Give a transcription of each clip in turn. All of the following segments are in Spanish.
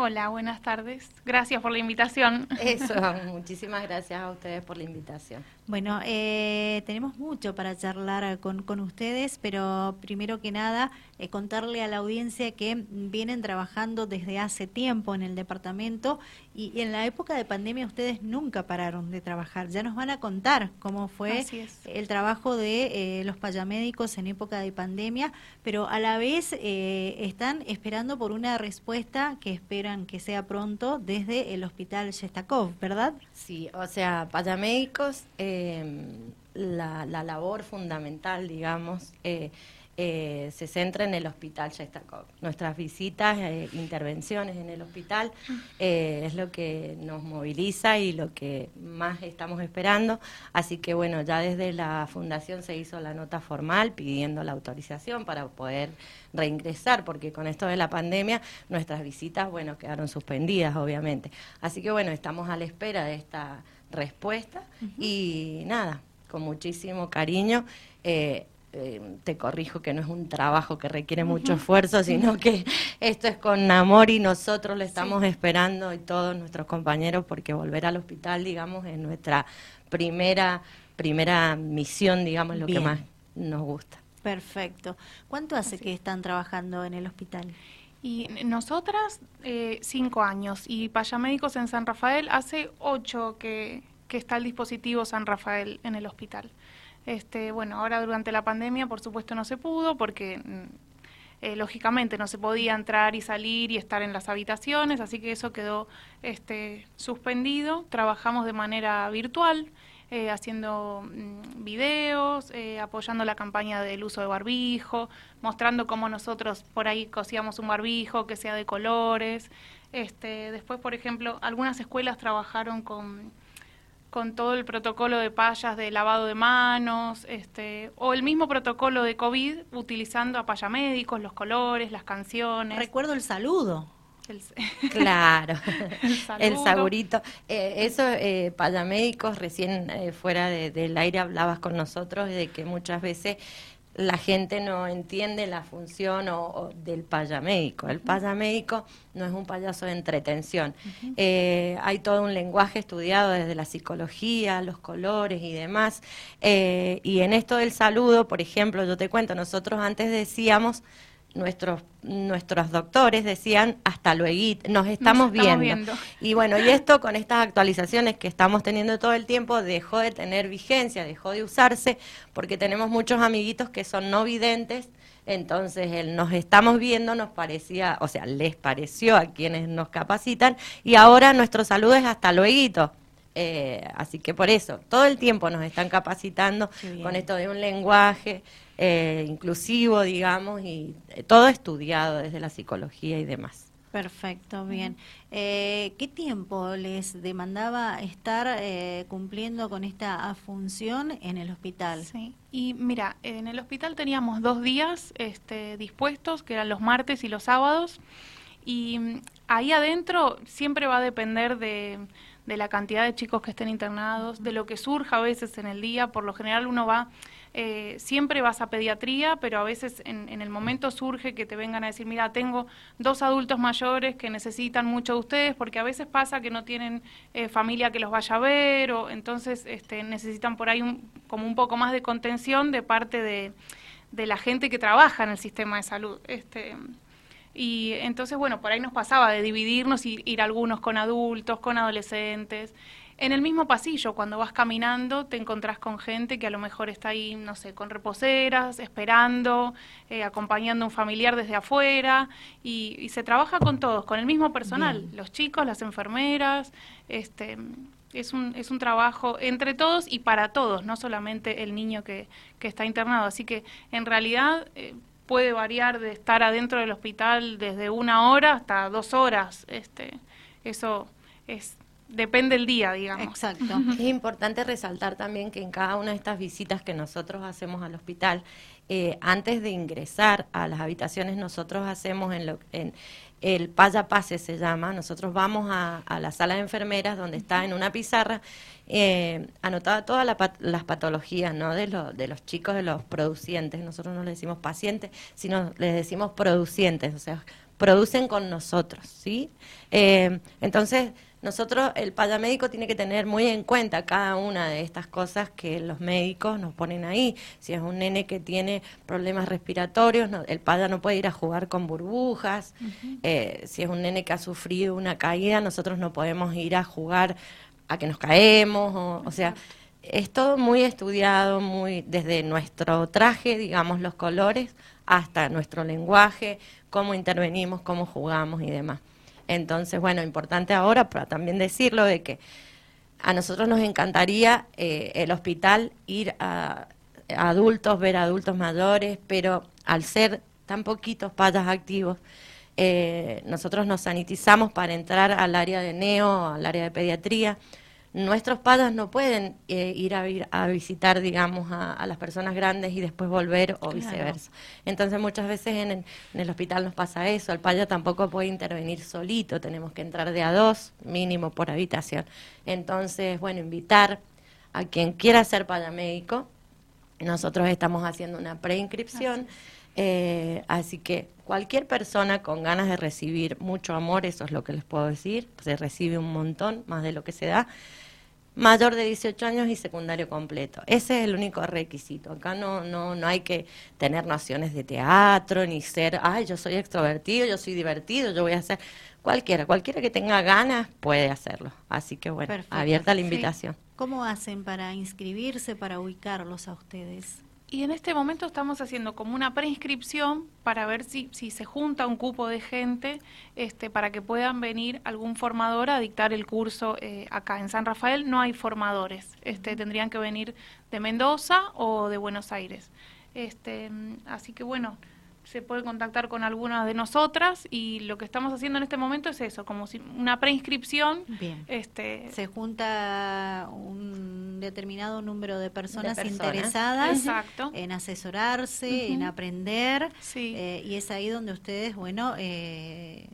Hola, buenas tardes. Gracias por la invitación. Eso, muchísimas gracias a ustedes por la invitación. Bueno, eh, tenemos mucho para charlar con, con ustedes, pero primero que nada, eh, contarle a la audiencia que vienen trabajando desde hace tiempo en el departamento y, en la época de pandemia ustedes nunca pararon de trabajar. Ya nos van a contar cómo fue el trabajo de eh, los payamédicos en época de pandemia, pero a la vez están esperando por una respuesta que esperan que sea pronto desde el hospital Shestakov, ¿verdad? Sí, o sea, payamédicos... Eh, Em, la, labor fundamental, digamos, eh, eh, se centra en el hospital Shestakov. Nuestras visitas, e intervenciones en el hospital es lo que nos moviliza y lo que más estamos esperando. Así que bueno, ya desde la fundación se hizo la nota formal pidiendo la autorización para poder reingresar, porque con esto de la pandemia nuestras visitas, bueno, quedaron suspendidas, obviamente. Así que bueno, estamos a la espera de esta respuesta y nada, con muchísimo cariño. Eh, eh, te corrijo que no es un trabajo que requiere mucho esfuerzo, sino que esto es con amor y nosotros le estamos esperando y todos nuestros compañeros porque volver al hospital, digamos, es nuestra primera primera misión, digamos, lo que más nos gusta. Perfecto. ¿Cuánto hace que están trabajando en el hospital? Y nosotras, eh, cinco años. Y Payamédicos en San Rafael, hace ocho que, que está el dispositivo San Rafael en el hospital. Este, bueno, ahora durante la pandemia, por supuesto, no se pudo porque mm, eh, lógicamente no se podía entrar y salir y estar en las habitaciones, así que eso quedó este, suspendido. Trabajamos de manera virtual eh, haciendo mm, videos, eh, apoyando la campaña del uso de barbijo, mostrando cómo nosotros por ahí cosíamos un barbijo que sea de colores. Este, después, por ejemplo, algunas escuelas trabajaron con, con todo el protocolo de payas de lavado de manos, este, o el mismo protocolo de COVID utilizando a payamédicos, los colores, las canciones. Recuerdo el saludo. claro, el, saburito. Eh, eso, eh, médicos recién eh, fuera del aire hablabas con nosotros de que muchas veces la gente no entiende la función o, del payamédico. El payamédico no es un payaso de entretención. Eh, hay todo un lenguaje estudiado desde la psicología, los colores y demás. y en esto del saludo, por ejemplo, yo te cuento, nosotros antes decíamos nuestros nuestros doctores decían hasta luego, nos estamos, viendo. Y bueno, y esto con estas actualizaciones que estamos teniendo todo el tiempo dejó de tener vigencia, dejó de usarse, porque tenemos muchos amiguitos que son no videntes, entonces el nos estamos viendo nos parecía, o sea, les pareció a quienes nos capacitan, y ahora nuestro saludo es hasta luego. Eh, así que por eso, todo el tiempo nos están capacitando con esto de un lenguaje eh, inclusivo, digamos, y eh, todo estudiado desde la psicología y demás. Perfecto, bien. ¿Qué tiempo les demandaba estar cumpliendo con esta función en el hospital? Sí, y mira, en el hospital teníamos dos días este, dispuestos, que eran los martes y los sábados, y mm, ahí adentro siempre va a depender de de la cantidad de chicos que estén internados, de lo que surja a veces en el día. Por lo general uno va, eh, siempre vas a pediatría, pero a veces en, el momento surge que te vengan a decir, mira, tengo dos adultos mayores que necesitan mucho de ustedes, porque a veces pasa que no tienen eh, familia que los vaya a ver, o entonces este, necesitan por ahí un, como un poco más de contención de parte de, de la gente que trabaja en el sistema de salud. Este, y entonces, bueno, por ahí nos pasaba de dividirnos y ir algunos con adultos, con adolescentes. En el mismo pasillo, cuando vas caminando, te encontrás con gente que a lo mejor está ahí, no sé, con reposeras, esperando, eh, acompañando a un familiar desde afuera, y, se trabaja con todos, con el mismo personal, los chicos, las enfermeras, este, es un, es un trabajo entre todos y para todos, no solamente el niño que, que está internado. Así que en realidad eh, puede variar de estar adentro del hospital desde una hora hasta dos horas. Este, eso es depende del día, digamos. Exacto. Es importante resaltar también que en cada una de estas visitas que nosotros hacemos al hospital, eh, antes de ingresar a las habitaciones, nosotros hacemos en, lo, en el paya pase se llama, nosotros vamos a, la sala de enfermeras donde está en una pizarra eh, anotada todas las patologías ¿no? de, de los chicos, de los producientes, nosotros no les decimos pacientes, sino les decimos producientes, o sea, producen con nosotros, ¿sí? Eh, entonces, nosotros, el payamédico tiene que tener muy en cuenta cada una de estas cosas que los médicos nos ponen ahí. Si es un nene que tiene problemas respiratorios, el paya no puede ir a jugar con burbujas. Eh, si es un nene que ha sufrido una caída, nosotros no podemos ir a jugar a que nos caemos. O, sea, es todo muy estudiado, muy desde nuestro traje, digamos, los colores, hasta nuestro lenguaje, cómo intervenimos, cómo jugamos y demás. Entonces, bueno, importante ahora para también decirlo de que a nosotros nos encantaría eh, el hospital ir a, adultos, ver a adultos mayores, pero al ser tan poquitos payas activos, eh, nosotros nos sanitizamos para entrar al área de neo, al área de pediatría nuestros padres no pueden eh, ir, a, visitar, digamos, a, las personas grandes y después volver o viceversa. Entonces muchas veces en el, hospital nos pasa eso, el paya tampoco puede intervenir solito, tenemos que entrar de a dos, mínimo por habitación. Entonces, bueno, invitar a quien quiera ser paya médico, nosotros estamos haciendo una preinscripción. Eh, así que cualquier persona con ganas de recibir mucho amor, eso es lo que les puedo decir, se recibe un montón, más de lo que se da, mayor de 18 años y secundario completo. Ese es el único requisito. Acá no, no, no hay que tener nociones de teatro, ni ser, ay, yo soy extrovertido, yo soy divertido, yo voy a hacer... Cualquiera, cualquiera que tenga ganas puede hacerlo. Así que bueno, abierta la invitación. ¿Cómo hacen para inscribirse, para ubicarlos a ustedes? Y en este momento estamos haciendo como una preinscripción para ver si, si se junta un cupo de gente este, para que puedan venir algún formador a dictar el curso eh, acá. En San Rafael no hay formadores, este, tendrían que venir de Mendoza o de Buenos Aires. Este, así que bueno, se puede contactar con alguna de nosotras y lo que estamos haciendo en este momento es eso, como si una preinscripción. Bien. Este, se junta un determinado número de personas, interesadas en asesorarse, en aprender, eh, y es ahí donde ustedes, bueno, eh,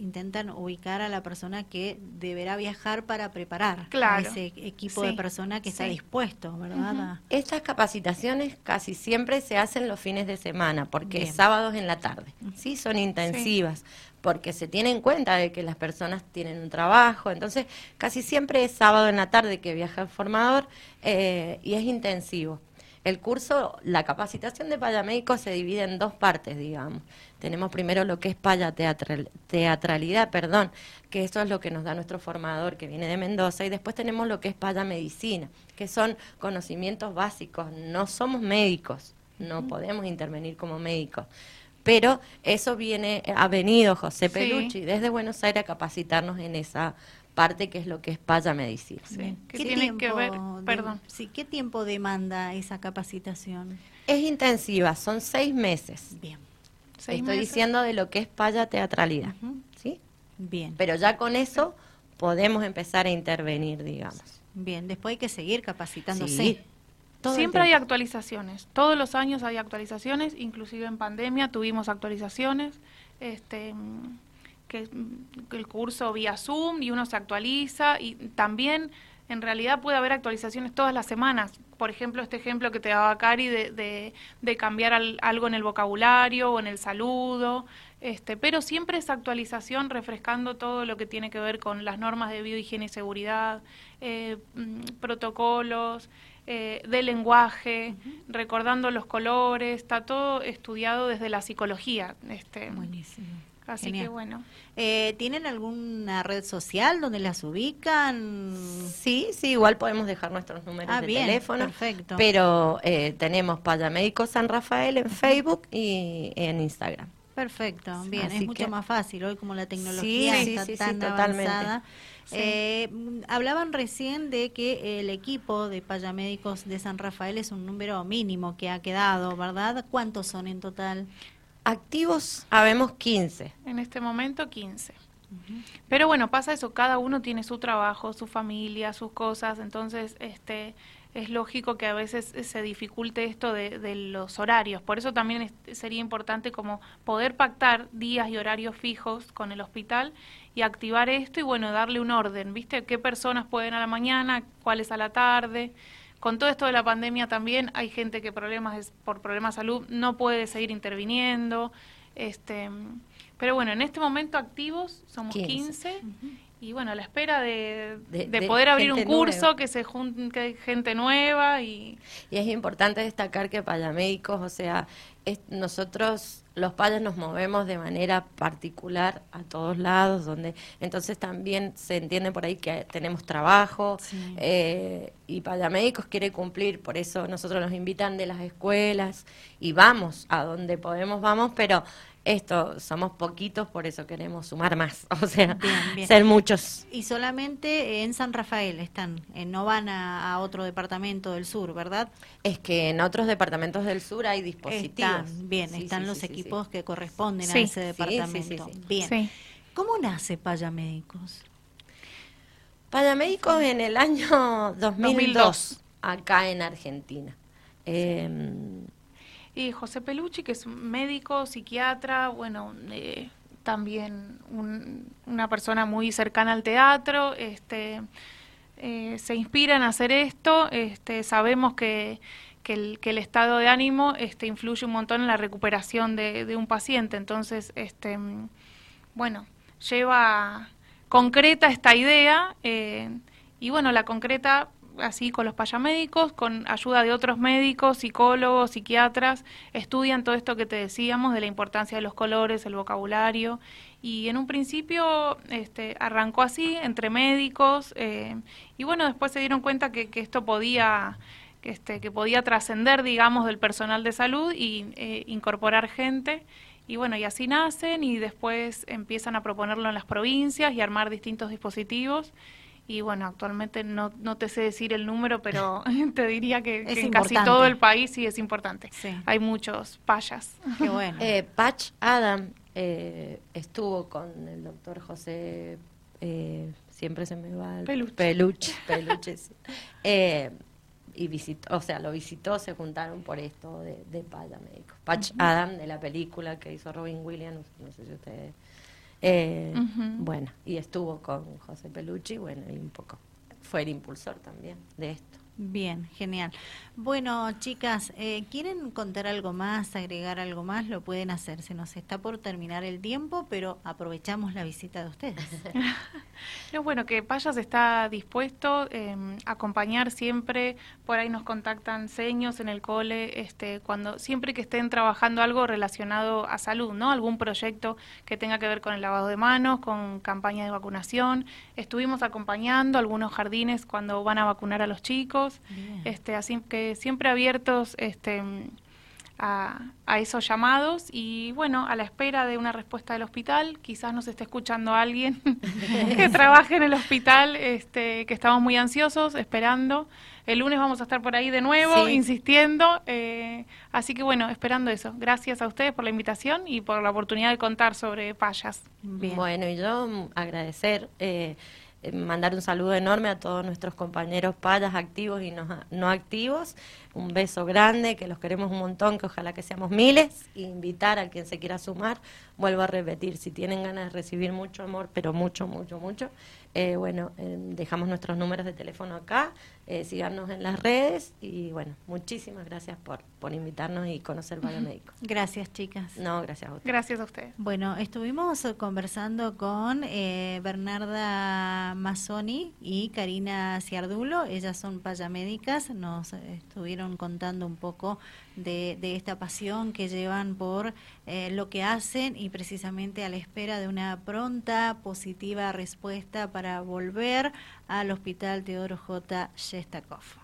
intentan ubicar a la persona que deberá viajar para preparar a ese equipo de personas que está dispuesto, ¿verdad? Estas capacitaciones casi siempre se hacen los fines de semana, porque es sábados en la tarde, ¿sí? Son intensivas, porque se tiene en cuenta de que las personas tienen un trabajo, entonces casi siempre es sábado en la tarde que viaja el formador eh, y es intensivo. El curso, la capacitación de payamédico se divide en dos partes, digamos. Tenemos primero lo que es paya teatralidad, perdón, que eso es lo que nos da nuestro formador que viene de Mendoza, y después tenemos lo que es paya medicina, que son conocimientos básicos. No somos médicos, no podemos intervenir como médicos. Pero eso viene, ha venido José Pelucci desde Buenos Aires a capacitarnos en esa parte que es lo que es paya medicina. ¿Qué, tiene que ver? Perdón. sí, ¿Qué tiempo demanda esa capacitación? Es intensiva, son seis meses. Bien. Estoy diciendo de lo que es paya teatralidad, ¿sí? Bien. Pero ya con eso podemos empezar a intervenir, digamos. Bien, después hay que seguir capacitándose. Sí. Siempre hay actualizaciones, todos los años hay actualizaciones, inclusive en pandemia tuvimos actualizaciones, este, que, el curso vía Zoom y uno se actualiza y también en realidad puede haber actualizaciones todas las semanas. Por ejemplo, este ejemplo que te daba Cari de, de, cambiar algo en el vocabulario o en el saludo, este, pero siempre esa actualización refrescando todo lo que tiene que ver con las normas de biohigiene y seguridad, eh, mm, protocolos, eh, de lenguaje, recordando los colores, está todo estudiado desde la psicología. Este, Buenísimo. Así que bueno. Eh, ¿Tienen alguna red social donde las ubican? Sí, sí, igual podemos dejar nuestros números ah, de teléfono. Perfecto. Pero eh, tenemos Payamédico San Rafael en Facebook y en Instagram. Perfecto, bien, es mucho más fácil hoy como la tecnología está tan avanzada. Eh, hablaban recién de que el equipo de payamédicos de San Rafael es un número mínimo que ha quedado, ¿verdad? ¿Cuántos son en total? Activos habemos 15. En este momento 15. Pero bueno, pasa eso, cada uno tiene su trabajo, su familia, sus cosas, entonces este es lógico que a veces se dificulte esto de, los horarios. Por eso también sería importante como poder pactar días y horarios fijos con el hospital y activar esto y bueno, darle un orden, ¿viste? ¿Qué personas pueden a la mañana, cuáles a la tarde? Con todo esto de la pandemia también hay gente que problemas por problemas de salud no puede seguir interviniendo. Este, pero bueno, en este momento activos somos 15, y bueno, a la espera de, de, poder abrir un curso, que se junte gente nueva y... Y es importante destacar que payamédicos, o sea, nosotros los payas nos movemos de manera particular a todos lados, donde entonces también se entiende por ahí que tenemos trabajo eh, y payamédicos quiere cumplir, por eso nosotros nos invitan de las escuelas y vamos a donde podemos, vamos, pero esto, somos poquitos, por eso queremos sumar más, o sea, ser muchos. Y solamente en San Rafael están, eh, no van a, otro departamento del sur, ¿verdad? Es que en otros departamentos del sur hay dispositivos. bien, están los equipos que corresponden a ese departamento. Bien. ¿Cómo nace Payamédicos? Payamédicos en el año 2002, acá en Argentina. Eh, y José Pelucci, que es médico, psiquiatra, bueno, eh, también una persona muy cercana al teatro, este, eh, se inspira en hacer esto, este, sabemos que, que, el, estado de ánimo este, influye un montón en la recuperación de, un paciente, entonces, este, bueno, lleva concreta esta idea eh, y bueno, la concreta así con los payamédicos, con ayuda de otros médicos, psicólogos, psiquiatras, estudian todo esto que te decíamos de la importancia de los colores, el vocabulario. Y en un principio este, arrancó así, entre médicos, eh, y bueno, después se dieron cuenta que, esto podía, que, este, que podía trascender, digamos, del personal de salud y eh, incorporar gente. Y bueno, y así nacen y después empiezan a proponerlo en las provincias y armar distintos dispositivos y bueno, actualmente no, no te sé decir el número, pero te diría que, en casi todo el país sí es importante. Hay muchos payas. Qué bueno. Eh, Patch Adam eh, estuvo con el doctor José, eh, siempre se me va el peluche, peluche, peluche eh, y visitó, o sea, lo visitó, se juntaron por esto de, de Paya Médico. Patch Adam de la película que hizo Robin Williams, no sé si ustedes eh, bueno, y estuvo con José Pelucci, bueno, y un poco fue el impulsor también de esto. Bien, genial. Bueno, chicas, eh, ¿quieren contar algo más, agregar algo más? Lo pueden hacer. Se nos está por terminar el tiempo, pero aprovechamos la visita de ustedes. no, bueno, que Payas está dispuesto em, a acompañar siempre. Por ahí nos contactan seños en el cole, este, cuando siempre que estén trabajando algo relacionado a salud, ¿no? Algún proyecto que tenga que ver con el lavado de manos, con campaña de vacunación. Estuvimos acompañando algunos jardines cuando van a vacunar a los chicos este, así que siempre abiertos este, a, esos llamados y bueno, a la espera de una respuesta del hospital, quizás nos esté escuchando alguien que trabaje en el hospital, este, que estamos muy ansiosos, esperando. El lunes vamos a estar por ahí de nuevo, insistiendo. Eh, así que bueno, esperando eso. Gracias a ustedes por la invitación y por la oportunidad de contar sobre Payas. Bueno, y yo agradecer. Eh, eh, mandar un saludo enorme a todos nuestros compañeros payas activos y no, no, activos. Un beso grande, que los queremos un montón, que ojalá que seamos miles. E invitar a quien se quiera sumar. Vuelvo a repetir, si tienen ganas de recibir mucho amor, pero mucho, mucho, mucho, eh, bueno, eh, dejamos nuestros números de teléfono acá, eh, síganos en las redes y bueno, muchísimas gracias por, por invitarnos y conocer el Médico. Gracias, chicas. No, gracias a ustedes. Gracias a ustedes. Bueno, estuvimos conversando con Bernarda Mazzoni y Karina Ciardulo, ellas son payamédicas, nos estuvieron contando un poco de, de esta pasión que llevan por lo que hacen y precisamente a la espera de una pronta, positiva respuesta para volver al Hospital Teodoro J. Shestakov.